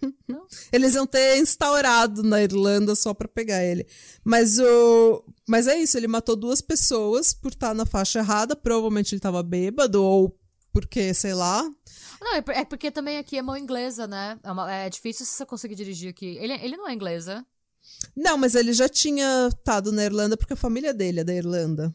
*laughs* Não. Eles iam ter instaurado na Irlanda só pra pegar ele. Mas o mas é isso, ele matou duas pessoas por estar na faixa errada, provavelmente ele tava bêbado ou porque, sei lá. Não, é é porque também aqui é mão inglesa, né? É, uma- é difícil você conseguir dirigir aqui. Ele, ele não é inglês, né? Não, mas ele já tinha estado na Irlanda porque a família dele é da Irlanda.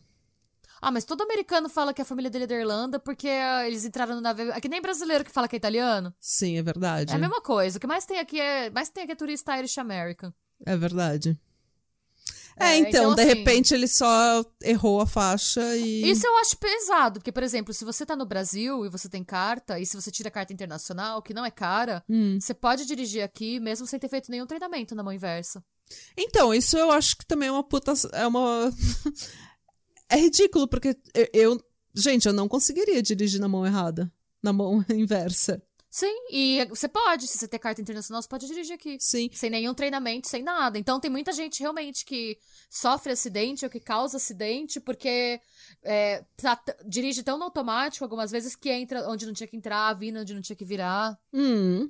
Ah, mas todo americano fala que a família dele é da Irlanda porque ah, eles entraram no navio. É que nem brasileiro que fala que é italiano. Sim, é verdade. É a mesma coisa. O que mais tem aqui é. Mais tem aqui é turista Irish American. É verdade. É, É, então, então, de assim- repente ele só errou a faixa e. Isso eu acho pesado, porque, por exemplo, se você tá no Brasil e você tem carta, e se você tira carta internacional, que não é cara, Hum. você pode dirigir aqui mesmo sem ter feito nenhum treinamento na mão inversa. Então, isso eu acho que também é uma puta. É uma. *laughs* é ridículo, porque eu, eu- Gente, eu não conseguiria dirigir na mão errada. Na mão *laughs* inversa. Sim, e você pode, se você ter carta internacional, você pode dirigir aqui. Sim. Sem nenhum treinamento, sem nada. Então tem muita gente realmente que sofre acidente ou que causa acidente porque é, tá dirige tão no automático algumas vezes que entra onde não tinha que entrar, vira onde não tinha que virar. Hum.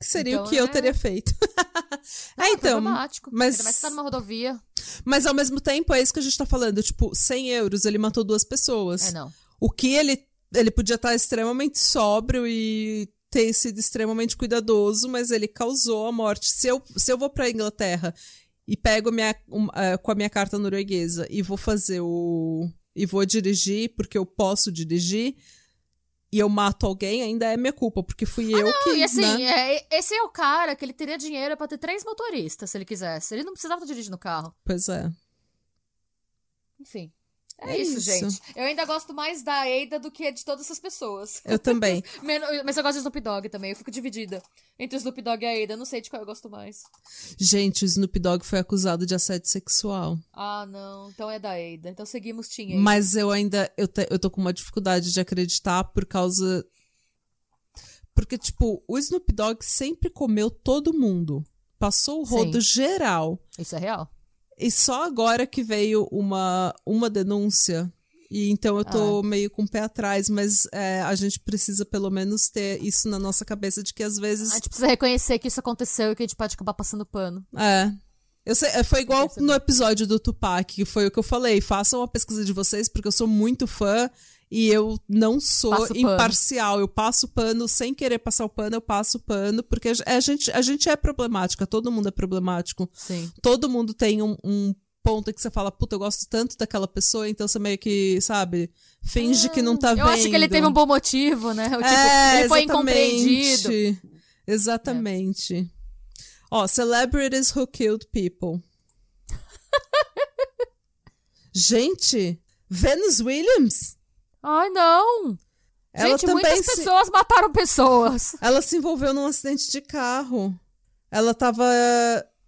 Que seria Então, o que eu é- teria feito. *laughs* Não, é, é então. problemático. mas- Ainda mais que tá numa rodovia. Mas ao mesmo tempo, é isso que a gente tá falando. Tipo, 100 euros, ele matou duas pessoas. É, não. O que ele, ele podia estar extremamente sóbrio e ter sido extremamente cuidadoso, mas ele causou a morte. Se eu, se eu vou pra Inglaterra e pego minha, um, eh, com a minha carta norueguesa e vou fazer o. e vou dirigir, porque eu posso dirigir, e eu mato alguém, ainda é minha culpa, porque fui eu que. Não, e assim, né? é, esse é o cara que ele teria dinheiro pra ter três motoristas, se ele quisesse. Ele não precisava estar dirigindo o carro. Pois é. Enfim. É, É isso, isso. gente. Eu ainda gosto mais da Ada do que de todas essas pessoas. Eu também. *laughs* Mas eu gosto de Snoop Dogg também. Eu fico dividida entre o Snoop Dogg e a. Eu não sei de qual eu gosto mais. Gente, o Snoop Dogg foi acusado de assédio sexual. Ah, não. Então é da Ada. Então seguimos Ada. Mas eu ainda eu, te- eu tô com uma dificuldade de acreditar por causa. Porque, tipo, o Snoop Dogg sempre comeu todo mundo. Passou o rodo geral. Isso é real? E só agora que veio uma, uma denúncia. E então eu tô meio com o pé atrás, mas é, a gente precisa pelo menos ter isso na nossa cabeça de que às vezes. A gente precisa reconhecer que isso aconteceu e que a gente pode acabar passando pano. É. Eu sei, é, foi igual percebi. no episódio do Tupac, que foi o que eu falei. Façam a pesquisa de vocês, porque eu sou muito fã e eu não sou Passo pano. imparcial. Eu passo pano sem querer passar o pano, eu passo pano, porque a gente, a gente é problemática, todo mundo é problemático. Sim. Todo mundo tem um, um ponto em que você fala, puta, eu gosto tanto daquela pessoa, então você meio que, sabe, finge que não tá eu vendo. acho que ele teve um bom motivo, né? O tipo, É, ele foi incompreendido. Exatamente. Ó, celebrities who killed people. Gente, Venus Williams? Ai, não! Ela Gente, também muitas se... pessoas mataram pessoas. Ela se envolveu num acidente de carro. Ela tava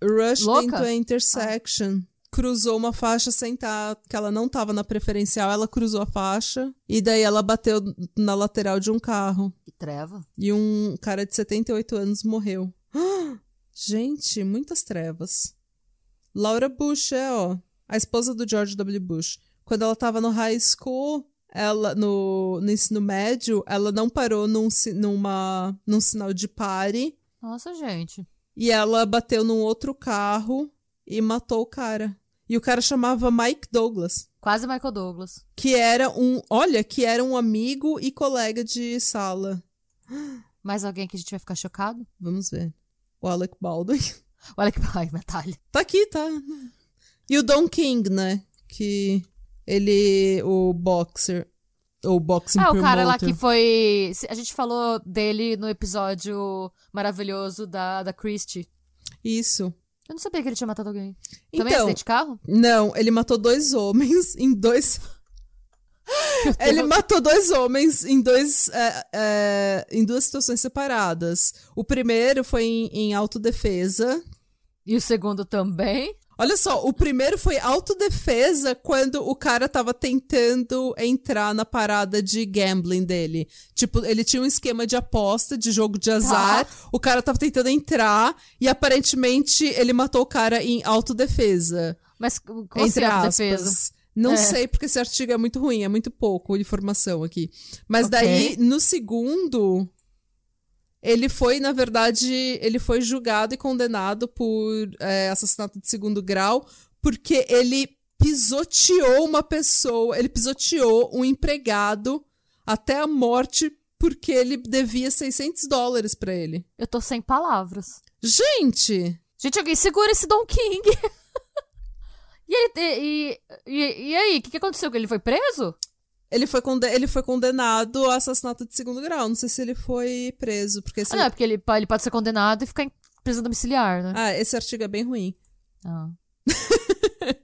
rushed Louca? into a intersection. Cruzou uma faixa sem estar, que ela não tava na preferencial, ela cruzou a faixa e daí ela bateu na lateral de um carro. Que treva. E um cara de 78 anos morreu. *gasps* *gasps* Gente, muitas trevas. Laura Bush é, ó, a esposa do George W. Bush. Quando ela tava no high school, ela no, no ensino médio, ela não parou num, numa, num sinal de pare Nossa, gente. e ela bateu num outro carro e matou o cara. E o cara chamava Mike Douglas, Quase Michael Douglas. que era um, olha, que era um amigo e colega de sala. *gasps* Mais alguém que a gente vai ficar chocado? Vamos ver. O Alec Baldwin. Olha que pai, Natália. Tá aqui, tá. E o Don King, né? Que ele, o boxer, ou boxing Ah, o cara lá que foi. A gente falou dele no episódio maravilhoso da, da Christie. Isso. Eu não sabia que ele tinha matado alguém. Também Então, acidente de carro? não, ele matou dois homens *laughs* em dois... *laughs* Ele matou dois homens em, dois, é, é, em duas situações separadas. O primeiro foi em, em autodefesa. E o segundo também? Olha só, o primeiro foi autodefesa quando o cara tava tentando entrar na parada de gambling dele. Tipo, ele tinha um esquema de aposta, de jogo de azar. O cara tava tentando entrar e aparentemente ele matou o cara em autodefesa. Mas como entre assim, aspas. autodefesa? Não É. sei, porque esse artigo é muito ruim, é muito pouco informação aqui. Mas Ok. daí, no segundo, ele foi, na verdade, ele foi julgado e condenado por é, assassinato de segundo grau, porque ele pisoteou uma pessoa, ele pisoteou um empregado até a morte porque ele devia 600 dólares pra ele. Eu tô sem palavras. Gente! Gente, alguém segura esse Don King. *laughs* e ele. E, e, e aí, o que, que aconteceu? Ele foi preso? Ele foi, ele foi condenado a assassinato de segundo grau. Não sei se ele foi preso, porque Ah, não, é porque ele, ele pode ser condenado e ficar em prisão domiciliar, né? ah, esse artigo é bem ruim. Ah. *laughs*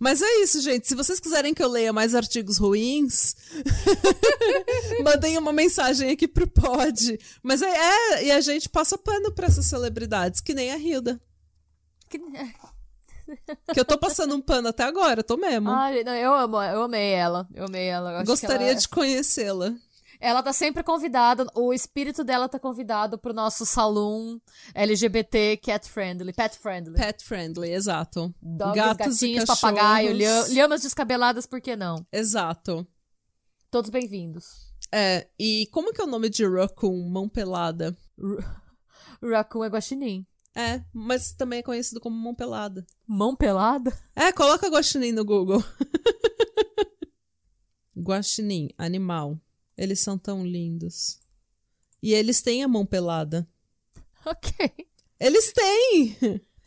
Mas é isso, gente. Se vocês quiserem que eu leia mais artigos ruins, *laughs* mandem uma mensagem aqui pro pod. Mas é, é, e a gente passa pano pra essas celebridades, que nem a Hilda. Que- Que eu tô passando um pano até agora, tô mesmo. Ai, não, eu amo, eu amei ela. Eu amei ela. eu Gostaria ela, de conhecê-la. Ela tá sempre convidada, o espírito dela tá convidado pro nosso salão LGBT cat friendly, pet friendly. Pet friendly, exato. Dogs, Gatos gatinhos, papagaio, lha- lhamas descabeladas, por que não? Exato. Todos bem-vindos. É, e como que é o nome de Raccoon? Mão pelada. Raccoon é guaxinim. É, mas também é conhecido como mão pelada. Mão pelada? É, coloca guaxinim no Google. *laughs* guaxinim, animal. Eles são tão lindos. E eles têm a mão pelada. Ok. Eles têm!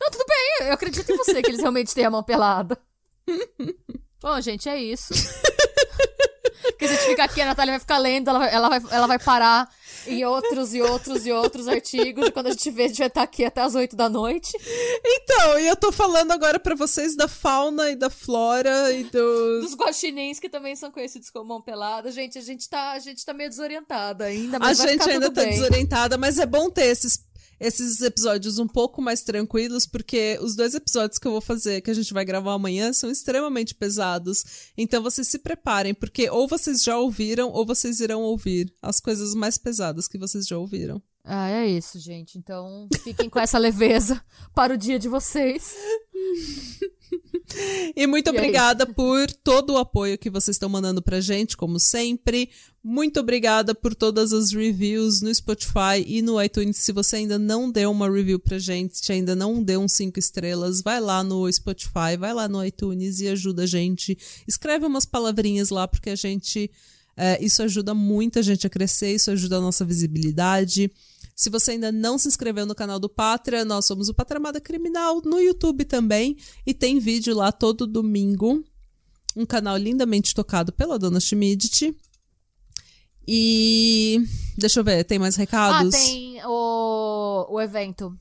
Não, tudo bem, eu acredito em você que eles realmente têm a mão pelada. *laughs* Bom, gente, é isso. *laughs* Porque se a gente ficar aqui, a Natália vai ficar lendo, ela vai, ela vai, ela vai parar em outros e outros e outros artigos. E quando a gente vê, a gente vai estar aqui até as 8 da noite. Então, e eu tô falando agora pra vocês da fauna e da flora e dos. Dos guaxinins, que também são conhecidos como mão pelada. Gente, a gente tá, a gente tá meio desorientada ainda, A mas vai gente ainda tá bem. desorientada, mas é bom ter esses, esses episódios um pouco mais tranquilos, porque os dois episódios que eu vou fazer, que a gente vai gravar amanhã, são extremamente pesados. Então vocês se preparem, porque ou vocês já ouviram, ou vocês irão ouvir as coisas mais pesadas que vocês já ouviram. Ah, é isso, gente. Então, fiquem com essa leveza *laughs* para o dia de vocês. E muito E é obrigada por todo o apoio que vocês estão mandando pra gente, como sempre. Muito obrigada por todas as reviews no Spotify e no iTunes. Se você ainda não deu uma review pra gente, se ainda não deu um cinco estrelas, vai lá no Spotify, vai lá no iTunes e ajuda a gente. Escreve umas palavrinhas lá, porque a gente. é, isso ajuda muito a gente a crescer, isso ajuda a nossa visibilidade. Se você ainda não se inscreveu no canal do Pátria, nós somos o Patramada Criminal no YouTube também. E tem vídeo lá todo domingo. Um canal lindamente tocado pela dona Schmidt. E. Deixa eu ver, tem mais Ah, recados? tem o, o evento.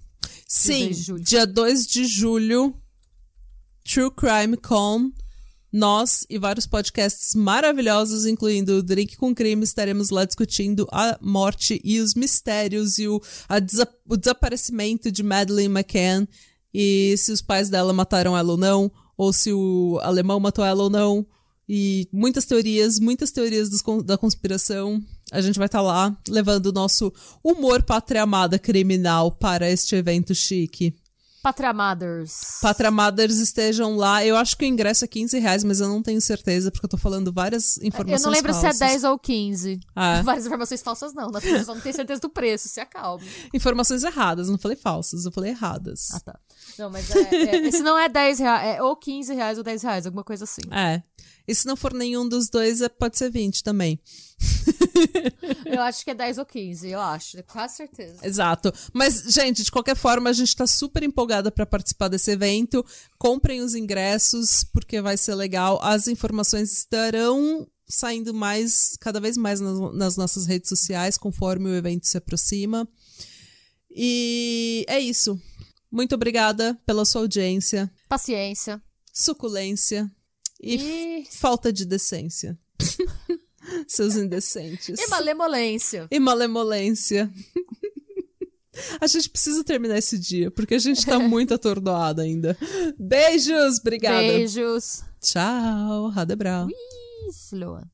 Sim, 2 de julho. dia 2 de julho, True Crime Con. Nós e vários podcasts maravilhosos, incluindo o Drink com Crime, estaremos lá discutindo a morte e os mistérios e o, desa o desaparecimento de Madeleine McCann e se os pais dela mataram ela ou não, ou se o alemão matou ela ou não. E muitas teorias, muitas teorias dos, da conspiração. A gente vai estar tá lá levando o nosso humor pátria amada criminal para este evento chique. Pátria Mothers estejam lá. Eu acho que o ingresso é 15 reais, mas eu não tenho certeza, porque eu tô falando várias informações falsas. Eu não lembro falsas. se é 10 ou 15. Ah. *laughs* Várias informações falsas não, na pessoa não tem certeza do preço, se acalme. Informações erradas, não falei falsas, eu falei erradas. Ah, tá. Não, mas é, é, se não é 10 reais, é ou 15 reais ou 10 reais, alguma coisa assim. É. E se não for nenhum dos dois, é, pode ser 20 também. *laughs* eu acho que é 10 ou 15, eu acho, quase certeza. Exato. Mas, gente, de qualquer forma, a gente tá super empolgada para participar desse evento. Comprem os ingressos, porque vai ser legal. As informações estarão saindo mais, cada vez mais nas, nas nossas redes sociais, conforme o evento se aproxima. E é isso. Muito obrigada pela sua audiência. Paciência. Suculência. E, e... falta de decência. *laughs* Seus indecentes. E malemolência. E malemolência. *laughs* A gente precisa terminar esse dia, porque a gente tá *laughs* muito atordoada ainda. Beijos, obrigada. Beijos. Tchau, Radebral. Sloan.